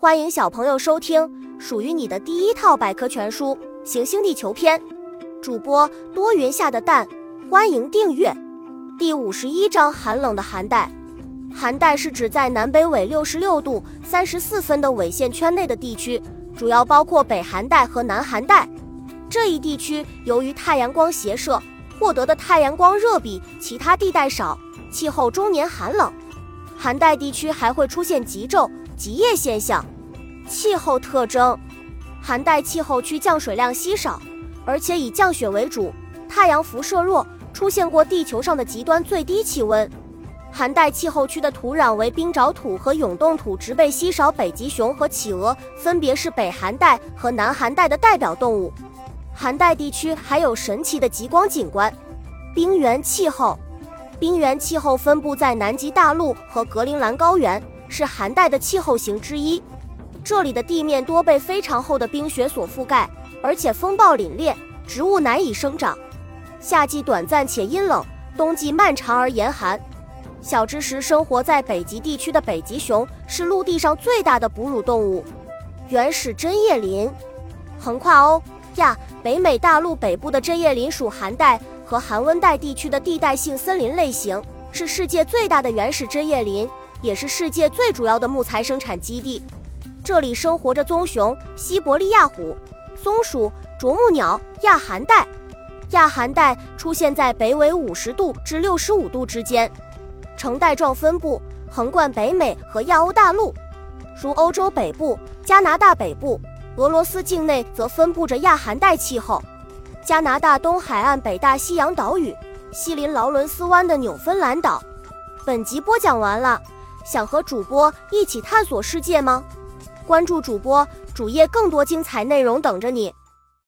欢迎小朋友收听属于你的第一套百科全书《行星地球篇》，主播多云下的蛋，欢迎订阅。第五十一章：寒冷的寒带。寒带是指在南北纬六十六度三十四分的纬线圈内的地区，主要包括北寒带和南寒带。这一地区由于太阳光斜射，获得的太阳光热比其他地带少，气候终年寒冷。寒带地区还会出现极昼、极夜现象。气候特征：寒带气候区降水量稀少，而且以降雪为主，太阳辐射弱，出现过地球上的极端最低气温。寒带气候区的土壤为冰沼土和永冻土，植被稀少。北极熊和企鹅分别是北寒带和南寒带的代表动物。寒带地区还有神奇的极光景观。冰原气候。冰原气候分布在南极大陆和格陵兰高原，是寒带的气候型之一。这里的地面多被非常厚的冰雪所覆盖，而且风暴凛冽，植物难以生长。夏季短暂且阴冷，冬季漫长而严寒。小知识：生活在北极地区的北极熊是陆地上最大的哺乳动物。原始针叶林，横跨欧亚北美大陆北部的针叶林属寒带。和寒温带地区的地带性森林类型是世界最大的原始针叶林，也是世界最主要的木材生产基地。这里生活着棕熊、西伯利亚虎、松鼠、啄木鸟。亚寒带，亚寒带出现在北纬五十度至六十五度之间，呈带状分布，横贯北美和亚欧大陆，如欧洲北部、加拿大北部、俄罗斯境内则分布着亚寒带气候。加拿大东海岸北大西洋岛屿，西临劳伦斯湾的纽芬兰岛。本集播讲完了，想和主播一起探索世界吗？关注主播主页，更多精彩内容等着你。